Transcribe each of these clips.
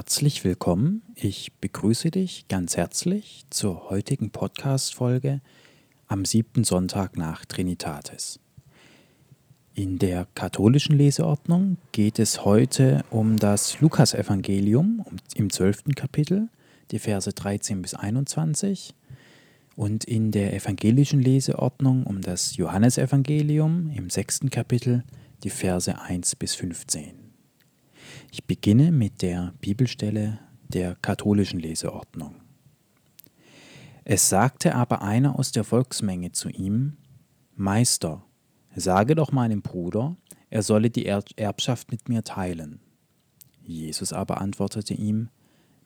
Herzlich willkommen. Ich begrüße dich ganz herzlich zur heutigen Podcast-Folge am siebten Sonntag nach Trinitatis. In der katholischen Leseordnung geht es heute um das Lukasevangelium im zwölften Kapitel, die Verse 13 bis 21, und in der evangelischen Leseordnung um das Johannesevangelium im sechsten Kapitel, die Verse 1 bis 15. Ich beginne mit der Bibelstelle der katholischen Leseordnung. Es sagte aber einer aus der Volksmenge zu ihm, Meister, sage doch meinem Bruder, er solle die Erbschaft mit mir teilen. Jesus aber antwortete ihm,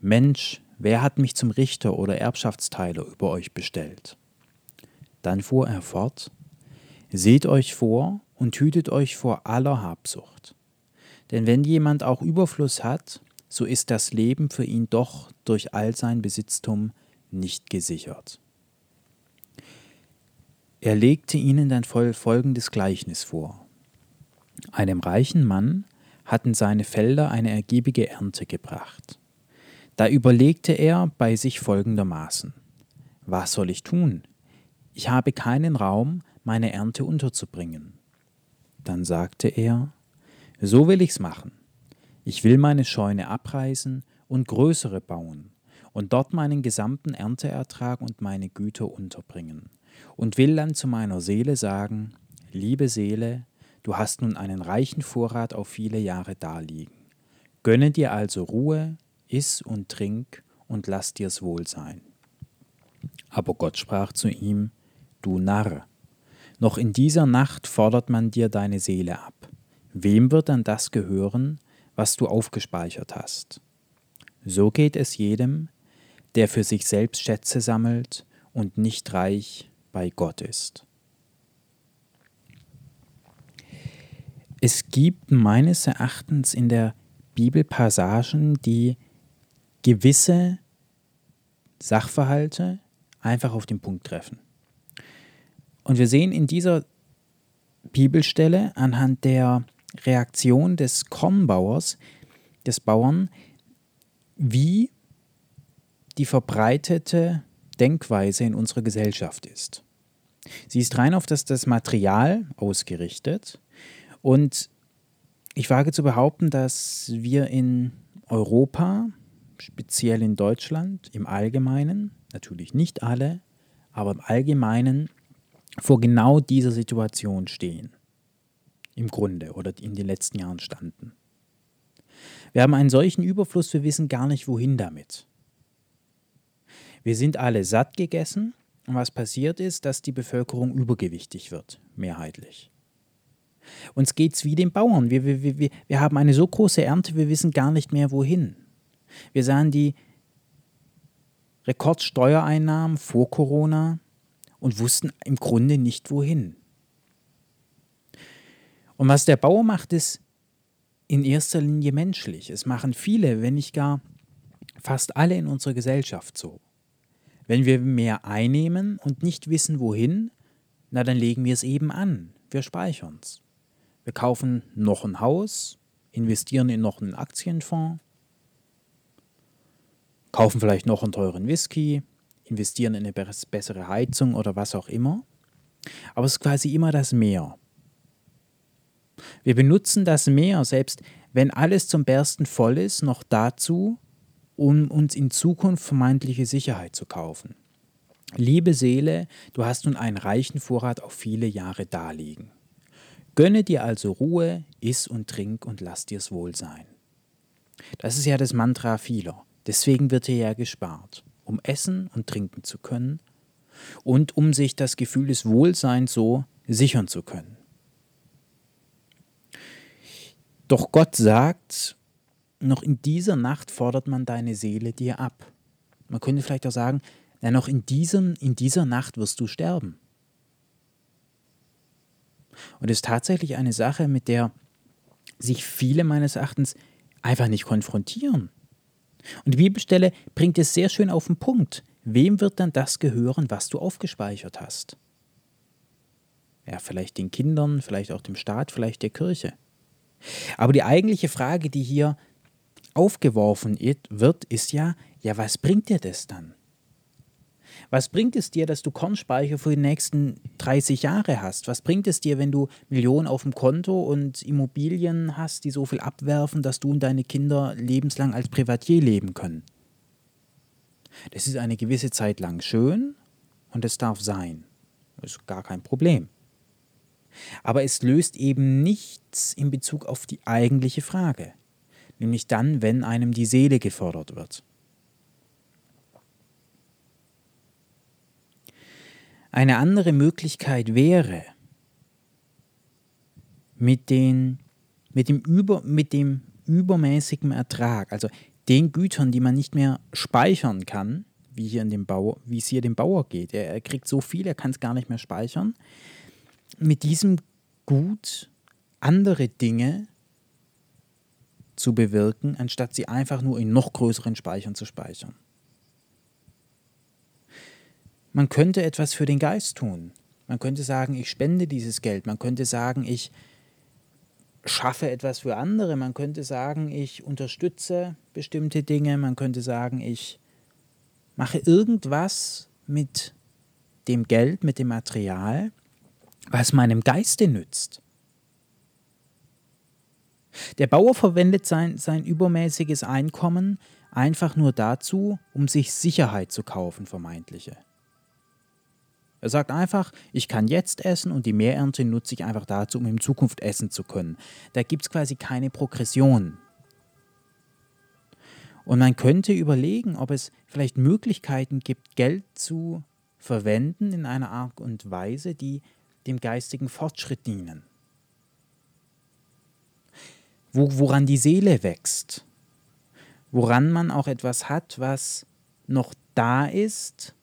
Mensch, wer hat mich zum Richter oder Erbschaftsteiler über euch bestellt? Dann fuhr er fort, Seht euch vor und hütet euch vor aller Habsucht. Denn wenn jemand auch Überfluss hat, so ist das Leben für ihn doch durch all sein Besitztum nicht gesichert. Er legte ihnen dann folgendes Gleichnis vor. Einem reichen Mann hatten seine Felder eine ergiebige Ernte gebracht. Da überlegte er bei sich folgendermaßen Was soll ich tun? Ich habe keinen Raum, meine Ernte unterzubringen. Dann sagte er so will ich's machen. Ich will meine Scheune abreißen und größere bauen und dort meinen gesamten Ernteertrag und meine Güter unterbringen und will dann zu meiner Seele sagen, liebe Seele, du hast nun einen reichen Vorrat auf viele Jahre daliegen. Gönne dir also Ruhe, iss und trink und lass dir's wohl sein. Aber Gott sprach zu ihm, du Narr, noch in dieser Nacht fordert man dir deine Seele ab. Wem wird dann das gehören, was du aufgespeichert hast? So geht es jedem, der für sich selbst Schätze sammelt und nicht reich bei Gott ist. Es gibt meines Erachtens in der Bibel Passagen, die gewisse Sachverhalte einfach auf den Punkt treffen. Und wir sehen in dieser Bibelstelle anhand der Reaktion des Kornbauers, des Bauern, wie die verbreitete Denkweise in unserer Gesellschaft ist. Sie ist rein auf das, das Material ausgerichtet und ich wage zu behaupten, dass wir in Europa, speziell in Deutschland, im Allgemeinen, natürlich nicht alle, aber im Allgemeinen vor genau dieser Situation stehen im Grunde oder in den letzten Jahren standen. Wir haben einen solchen Überfluss, wir wissen gar nicht, wohin damit. Wir sind alle satt gegessen und was passiert ist, dass die Bevölkerung übergewichtig wird, mehrheitlich. Uns geht es wie den Bauern. Wir, wir, wir, wir haben eine so große Ernte, wir wissen gar nicht mehr wohin. Wir sahen die Rekordsteuereinnahmen vor Corona und wussten im Grunde nicht wohin. Und was der Bauer macht, ist in erster Linie menschlich. Es machen viele, wenn nicht gar fast alle in unserer Gesellschaft so. Wenn wir mehr einnehmen und nicht wissen, wohin, na dann legen wir es eben an. Wir speichern es. Wir kaufen noch ein Haus, investieren in noch einen Aktienfonds, kaufen vielleicht noch einen teuren Whisky, investieren in eine bessere Heizung oder was auch immer. Aber es ist quasi immer das Mehr. Wir benutzen das Meer, selbst wenn alles zum Bersten voll ist, noch dazu, um uns in Zukunft vermeintliche Sicherheit zu kaufen. Liebe Seele, du hast nun einen reichen Vorrat auf viele Jahre daliegen. Gönne dir also Ruhe, iss und trink und lass dir's wohl sein. Das ist ja das Mantra vieler. Deswegen wird hier ja gespart, um essen und trinken zu können und um sich das Gefühl des Wohlseins so sichern zu können. Doch Gott sagt, noch in dieser Nacht fordert man deine Seele dir ab. Man könnte vielleicht auch sagen, ja, noch in, diesem, in dieser Nacht wirst du sterben. Und es ist tatsächlich eine Sache, mit der sich viele meines Erachtens einfach nicht konfrontieren. Und die Bibelstelle bringt es sehr schön auf den Punkt. Wem wird dann das gehören, was du aufgespeichert hast? Ja, vielleicht den Kindern, vielleicht auch dem Staat, vielleicht der Kirche. Aber die eigentliche Frage, die hier aufgeworfen wird, ist ja, ja, was bringt dir das dann? Was bringt es dir, dass du Kornspeicher für die nächsten 30 Jahre hast? Was bringt es dir, wenn du Millionen auf dem Konto und Immobilien hast, die so viel abwerfen, dass du und deine Kinder lebenslang als Privatier leben können? Das ist eine gewisse Zeit lang schön und es darf sein. Das ist gar kein Problem. Aber es löst eben nichts in Bezug auf die eigentliche Frage, nämlich dann, wenn einem die Seele gefordert wird. Eine andere Möglichkeit wäre, mit, den, mit, dem, über, mit dem übermäßigen Ertrag, also den Gütern, die man nicht mehr speichern kann, wie, hier in dem Bauer, wie es hier dem Bauer geht. Er, er kriegt so viel, er kann es gar nicht mehr speichern. Mit diesem Gut andere Dinge zu bewirken, anstatt sie einfach nur in noch größeren Speichern zu speichern. Man könnte etwas für den Geist tun. Man könnte sagen, ich spende dieses Geld. Man könnte sagen, ich schaffe etwas für andere. Man könnte sagen, ich unterstütze bestimmte Dinge. Man könnte sagen, ich mache irgendwas mit dem Geld, mit dem Material, was meinem Geiste nützt. Der Bauer verwendet sein, sein übermäßiges Einkommen einfach nur dazu, um sich Sicherheit zu kaufen, vermeintliche. Er sagt einfach, ich kann jetzt essen und die Mehrernte nutze ich einfach dazu, um in Zukunft essen zu können. Da gibt es quasi keine Progression. Und man könnte überlegen, ob es vielleicht Möglichkeiten gibt, Geld zu verwenden in einer Art und Weise, die dem geistigen Fortschritt dienen. Wo, woran die Seele wächst, woran man auch etwas hat, was noch da ist,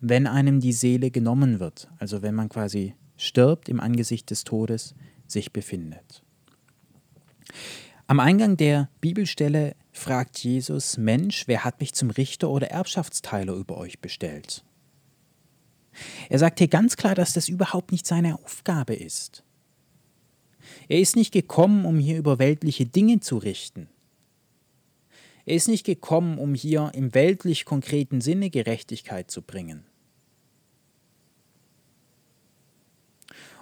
wenn einem die Seele genommen wird, also wenn man quasi stirbt im Angesicht des Todes, sich befindet. Am Eingang der Bibelstelle fragt Jesus, Mensch, wer hat mich zum Richter oder Erbschaftsteiler über euch bestellt? Er sagt hier ganz klar, dass das überhaupt nicht seine Aufgabe ist. Er ist nicht gekommen, um hier über weltliche Dinge zu richten. Er ist nicht gekommen, um hier im weltlich konkreten Sinne Gerechtigkeit zu bringen.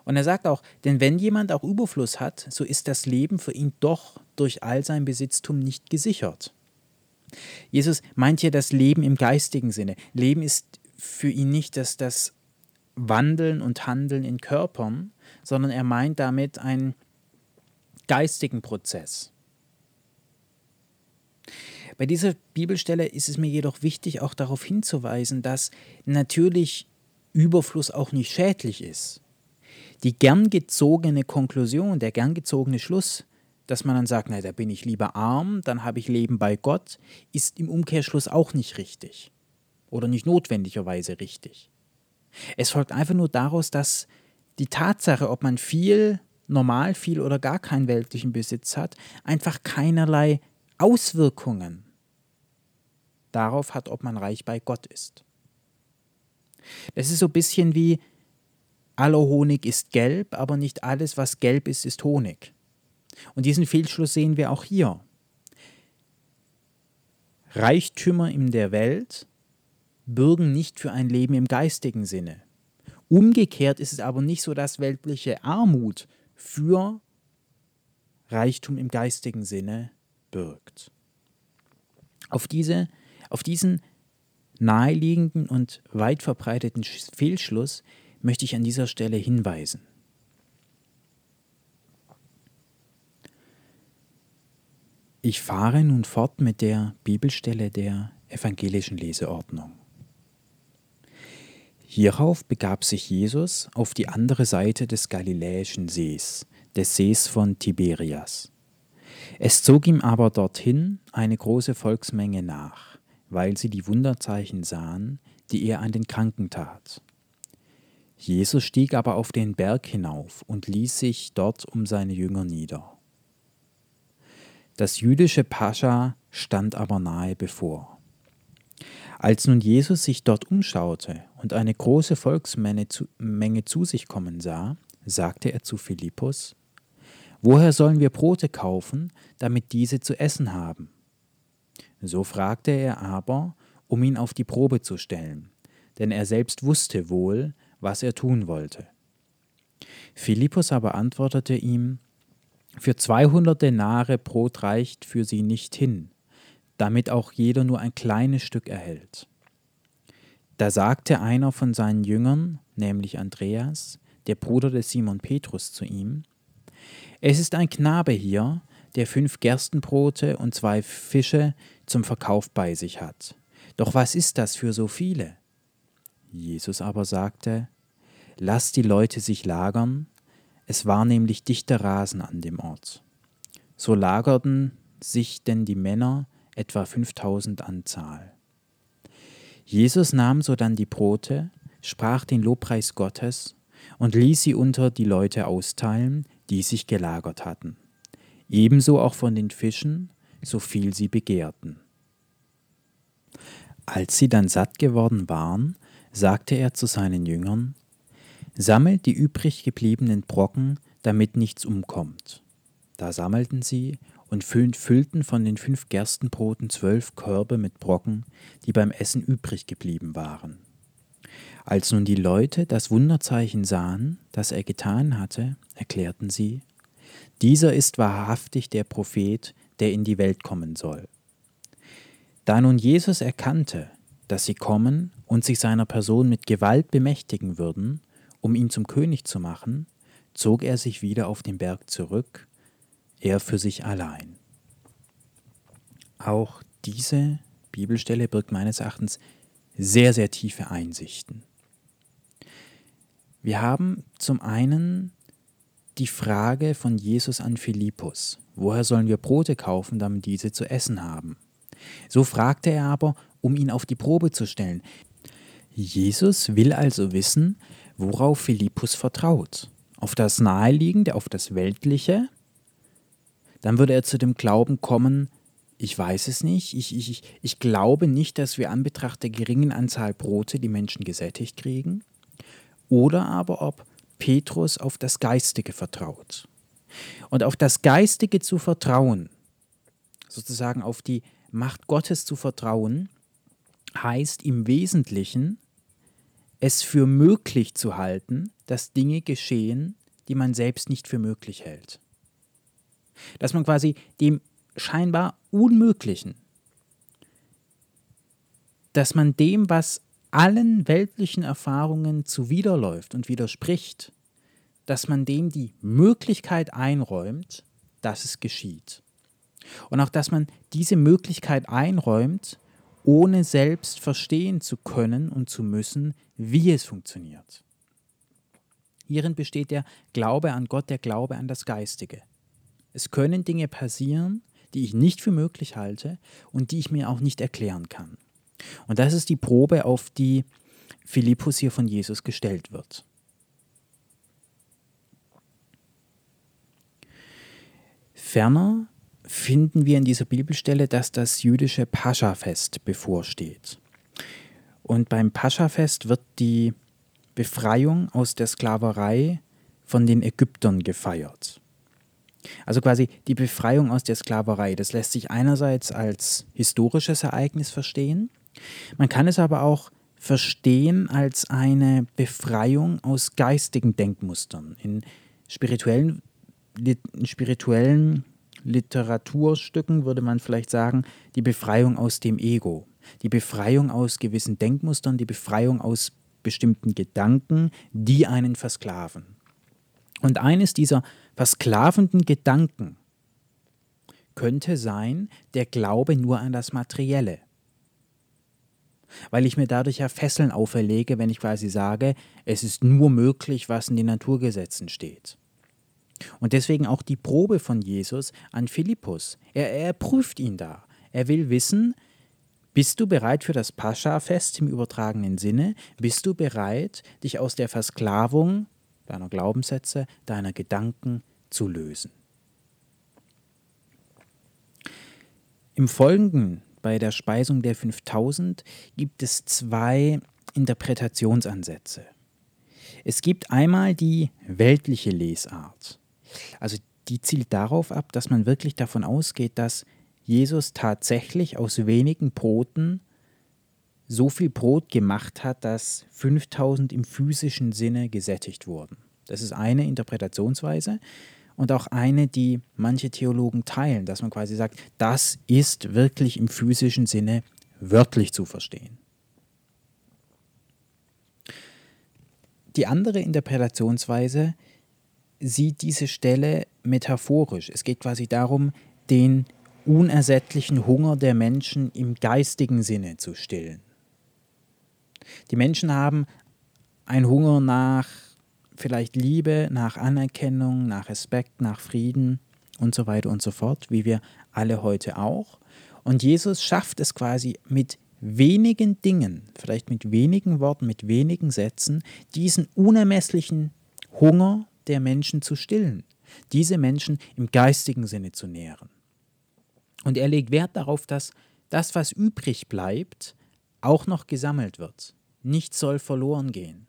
Und er sagt auch, denn wenn jemand auch Überfluss hat, so ist das Leben für ihn doch durch all sein Besitztum nicht gesichert. Jesus meint hier das Leben im geistigen Sinne. Leben ist für ihn nicht das, das Wandeln und Handeln in Körpern, sondern er meint damit einen geistigen Prozess. Bei dieser Bibelstelle ist es mir jedoch wichtig, auch darauf hinzuweisen, dass natürlich Überfluss auch nicht schädlich ist. Die gern gezogene Konklusion, der gern gezogene Schluss, dass man dann sagt, na, da bin ich lieber arm, dann habe ich Leben bei Gott, ist im Umkehrschluss auch nicht richtig oder nicht notwendigerweise richtig. Es folgt einfach nur daraus, dass die Tatsache, ob man viel, normal viel oder gar keinen weltlichen Besitz hat, einfach keinerlei Auswirkungen darauf hat, ob man reich bei Gott ist. Das ist so ein bisschen wie, aller Honig ist gelb, aber nicht alles, was gelb ist, ist Honig. Und diesen Fehlschluss sehen wir auch hier. Reichtümer in der Welt bürgen nicht für ein Leben im geistigen Sinne. Umgekehrt ist es aber nicht so, dass weltliche Armut für Reichtum im geistigen Sinne birgt. Auf, diese, auf diesen naheliegenden und weit verbreiteten Fehlschluss möchte ich an dieser Stelle hinweisen. Ich fahre nun fort mit der Bibelstelle der evangelischen Leseordnung. Hierauf begab sich Jesus auf die andere Seite des Galiläischen Sees, des Sees von Tiberias. Es zog ihm aber dorthin eine große Volksmenge nach, weil sie die Wunderzeichen sahen, die er an den Kranken tat. Jesus stieg aber auf den Berg hinauf und ließ sich dort um seine Jünger nieder. Das jüdische Pascha stand aber nahe bevor. Als nun Jesus sich dort umschaute und eine große Volksmenge zu, Menge zu sich kommen sah, sagte er zu Philippus, woher sollen wir Brote kaufen, damit diese zu essen haben? So fragte er aber, um ihn auf die Probe zu stellen, denn er selbst wusste wohl, was er tun wollte. Philippus aber antwortete ihm, Für zweihundert Denare Brot reicht für sie nicht hin, damit auch jeder nur ein kleines Stück erhält. Da sagte einer von seinen Jüngern, nämlich Andreas, der Bruder des Simon Petrus, zu ihm, Es ist ein Knabe hier, der fünf Gerstenbrote und zwei Fische zum Verkauf bei sich hat. Doch was ist das für so viele? Jesus aber sagte, Lass die Leute sich lagern, es war nämlich dichter Rasen an dem Ort. So lagerten sich denn die Männer etwa 5000 an Zahl. Jesus nahm sodann die Brote, sprach den Lobpreis Gottes und ließ sie unter die Leute austeilen, die sich gelagert hatten. Ebenso auch von den Fischen, so viel sie begehrten. Als sie dann satt geworden waren, sagte er zu seinen Jüngern, Sammelt die übrig gebliebenen Brocken, damit nichts umkommt. Da sammelten sie und füllten von den fünf Gerstenbroten zwölf Körbe mit Brocken, die beim Essen übrig geblieben waren. Als nun die Leute das Wunderzeichen sahen, das er getan hatte, erklärten sie, dieser ist wahrhaftig der Prophet, der in die Welt kommen soll. Da nun Jesus erkannte, dass sie kommen und sich seiner Person mit Gewalt bemächtigen würden, um ihn zum König zu machen, zog er sich wieder auf den Berg zurück, er für sich allein. Auch diese Bibelstelle birgt meines Erachtens sehr, sehr tiefe Einsichten. Wir haben zum einen die Frage von Jesus an Philippus, woher sollen wir Brote kaufen, damit diese zu essen haben? So fragte er aber, um ihn auf die Probe zu stellen. Jesus will also wissen, worauf Philippus vertraut. Auf das Naheliegende, auf das Weltliche. Dann würde er zu dem Glauben kommen, ich weiß es nicht, ich, ich, ich glaube nicht, dass wir an Betracht der geringen Anzahl Brote die Menschen gesättigt kriegen. Oder aber ob Petrus auf das Geistige vertraut. Und auf das Geistige zu vertrauen, sozusagen auf die Macht Gottes zu vertrauen, heißt im Wesentlichen, es für möglich zu halten, dass Dinge geschehen, die man selbst nicht für möglich hält. Dass man quasi dem scheinbar Unmöglichen, dass man dem, was allen weltlichen Erfahrungen zuwiderläuft und widerspricht, dass man dem die Möglichkeit einräumt, dass es geschieht. Und auch, dass man diese Möglichkeit einräumt, ohne selbst verstehen zu können und zu müssen, wie es funktioniert. Hierin besteht der Glaube an Gott, der Glaube an das Geistige. Es können Dinge passieren, die ich nicht für möglich halte und die ich mir auch nicht erklären kann. Und das ist die Probe, auf die Philippus hier von Jesus gestellt wird. Ferner finden wir in dieser Bibelstelle, dass das jüdische Pascha-Fest bevorsteht. Und beim Pascha-Fest wird die Befreiung aus der Sklaverei von den Ägyptern gefeiert. Also quasi die Befreiung aus der Sklaverei. Das lässt sich einerseits als historisches Ereignis verstehen, man kann es aber auch verstehen als eine Befreiung aus geistigen Denkmustern. In spirituellen, in spirituellen Literaturstücken würde man vielleicht sagen, die Befreiung aus dem Ego, die Befreiung aus gewissen Denkmustern, die Befreiung aus bestimmten Gedanken, die einen versklaven. Und eines dieser versklavenden Gedanken könnte sein der Glaube nur an das Materielle. Weil ich mir dadurch ja Fesseln auferlege, wenn ich quasi sage, es ist nur möglich, was in den Naturgesetzen steht. Und deswegen auch die Probe von Jesus an Philippus. Er, er prüft ihn da. Er will wissen, bist du bereit für das Pascha-Fest im übertragenen Sinne? Bist du bereit, dich aus der Versklavung deiner Glaubenssätze, deiner Gedanken zu lösen? Im Folgenden, bei der Speisung der 5000, gibt es zwei Interpretationsansätze. Es gibt einmal die weltliche Lesart. Also die zielt darauf ab, dass man wirklich davon ausgeht, dass Jesus tatsächlich aus wenigen Broten so viel Brot gemacht hat, dass 5000 im physischen Sinne gesättigt wurden. Das ist eine Interpretationsweise und auch eine, die manche Theologen teilen, dass man quasi sagt, das ist wirklich im physischen Sinne wörtlich zu verstehen. Die andere Interpretationsweise sieht diese Stelle metaphorisch. Es geht quasi darum, den unersättlichen Hunger der Menschen im geistigen Sinne zu stillen. Die Menschen haben einen Hunger nach vielleicht Liebe, nach Anerkennung, nach Respekt, nach Frieden und so weiter und so fort, wie wir alle heute auch. Und Jesus schafft es quasi mit wenigen Dingen, vielleicht mit wenigen Worten, mit wenigen Sätzen, diesen unermesslichen Hunger der Menschen zu stillen, diese Menschen im geistigen Sinne zu nähren. Und er legt Wert darauf, dass das, was übrig bleibt, auch noch gesammelt wird. Nichts soll verloren gehen.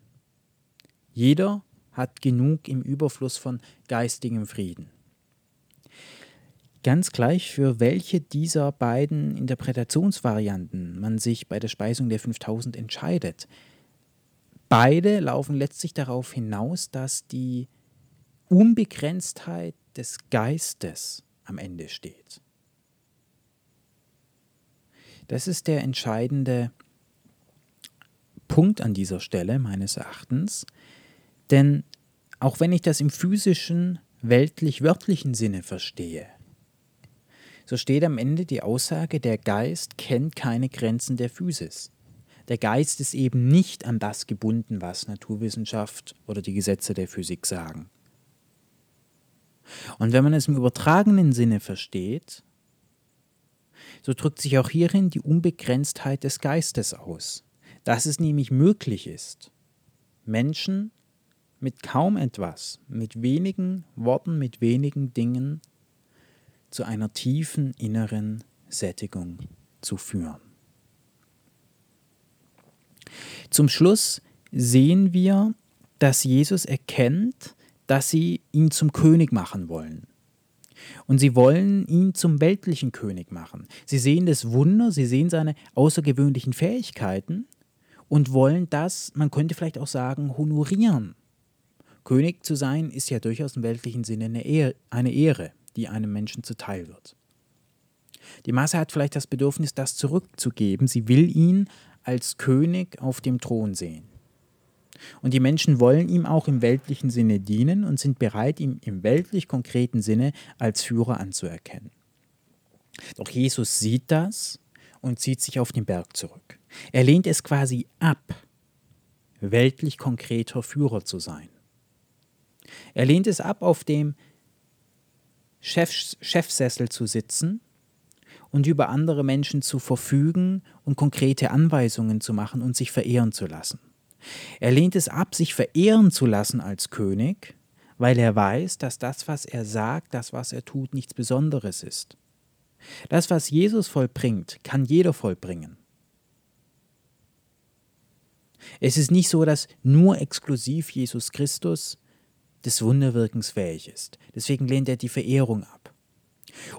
Jeder hat genug im Überfluss von geistigem Frieden. Ganz gleich, für welche dieser beiden Interpretationsvarianten man sich bei der Speisung der 5000 entscheidet. Beide laufen letztlich darauf hinaus, dass die Unbegrenztheit des Geistes am Ende steht. Das ist der entscheidende Punkt an dieser Stelle meines Erachtens, denn auch wenn ich das im physischen, weltlich-wörtlichen Sinne verstehe, so steht am Ende die Aussage, der Geist kennt keine Grenzen der Physis. Der Geist ist eben nicht an das gebunden, was Naturwissenschaft oder die Gesetze der Physik sagen. Und wenn man es im übertragenen Sinne versteht, so drückt sich auch hierin die Unbegrenztheit des Geistes aus, dass es nämlich möglich ist, Menschen mit kaum etwas, mit wenigen Worten, mit wenigen Dingen zu einer tiefen inneren Sättigung zu führen. Zum Schluss sehen wir, dass Jesus erkennt, dass sie ihn zum König machen wollen. Und sie wollen ihn zum weltlichen König machen. Sie sehen das Wunder, sie sehen seine außergewöhnlichen Fähigkeiten und wollen das, man könnte vielleicht auch sagen, honorieren. König zu sein ist ja durchaus im weltlichen Sinne eine Ehre, eine Ehre, die einem Menschen zuteil wird. Die Masse hat vielleicht das Bedürfnis, das zurückzugeben. Sie will ihn als König auf dem Thron sehen. Und die Menschen wollen ihm auch im weltlichen Sinne dienen und sind bereit, ihm im weltlich konkreten Sinne als Führer anzuerkennen. Doch Jesus sieht das und zieht sich auf den Berg zurück. Er lehnt es quasi ab, weltlich konkreter Führer zu sein. Er lehnt es ab, auf dem Chef, Chefsessel zu sitzen und über andere Menschen zu verfügen und konkrete Anweisungen zu machen und sich verehren zu lassen. Er lehnt es ab, sich verehren zu lassen als König, weil er weiß, dass das, was er sagt, das, was er tut, nichts Besonderes ist. Das, was Jesus vollbringt, kann jeder vollbringen. Es ist nicht so, dass nur exklusiv Jesus Christus des Wunderwirkens fähig ist. Deswegen lehnt er die Verehrung ab.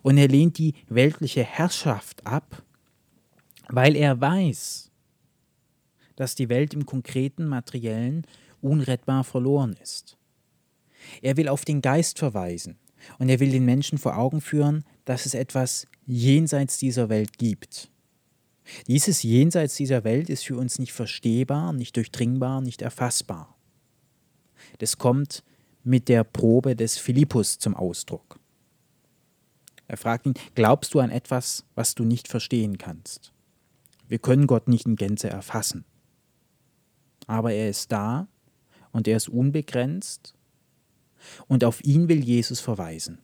Und er lehnt die weltliche Herrschaft ab, weil er weiß, dass die Welt im konkreten, materiellen unrettbar verloren ist. Er will auf den Geist verweisen und er will den Menschen vor Augen führen, dass es etwas jenseits dieser Welt gibt. Dieses Jenseits dieser Welt ist für uns nicht verstehbar, nicht durchdringbar, nicht erfassbar. Das kommt mit der Probe des Philippus zum Ausdruck. Er fragt ihn, glaubst du an etwas, was du nicht verstehen kannst? Wir können Gott nicht in Gänze erfassen. Aber er ist da und er ist unbegrenzt und auf ihn will Jesus verweisen.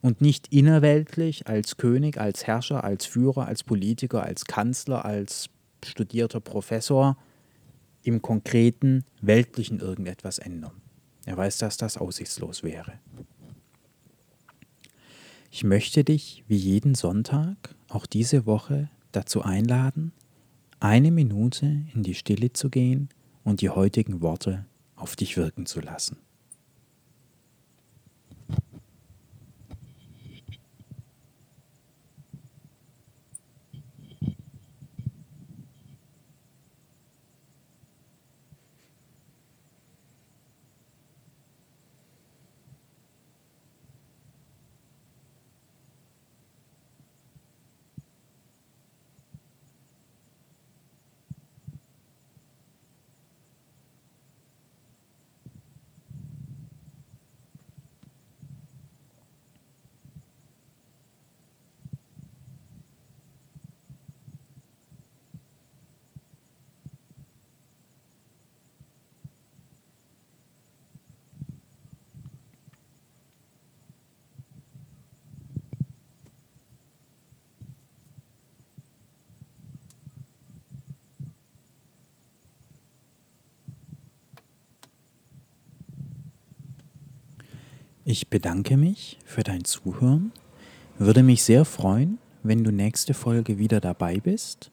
Und nicht innerweltlich als König, als Herrscher, als Führer, als Politiker, als Kanzler, als studierter Professor im konkreten weltlichen irgendetwas ändern. Er weiß, dass das aussichtslos wäre. Ich möchte dich wie jeden Sonntag auch diese Woche dazu einladen, eine Minute in die Stille zu gehen und die heutigen Worte auf dich wirken zu lassen. Ich bedanke mich für dein Zuhören, würde mich sehr freuen, wenn du nächste Folge wieder dabei bist.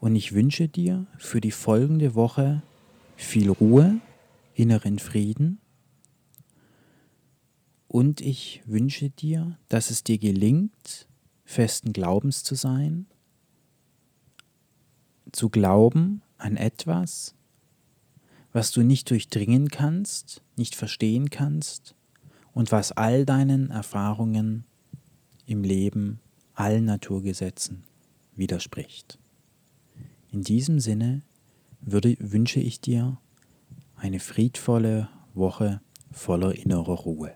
Und ich wünsche dir für die folgende Woche viel Ruhe, inneren Frieden. Und ich wünsche dir, dass es dir gelingt, festen Glaubens zu sein, zu glauben an etwas, was du nicht durchdringen kannst, nicht verstehen kannst und was all deinen Erfahrungen im Leben, allen Naturgesetzen widerspricht. In diesem Sinne würde, wünsche ich dir eine friedvolle Woche voller innerer Ruhe.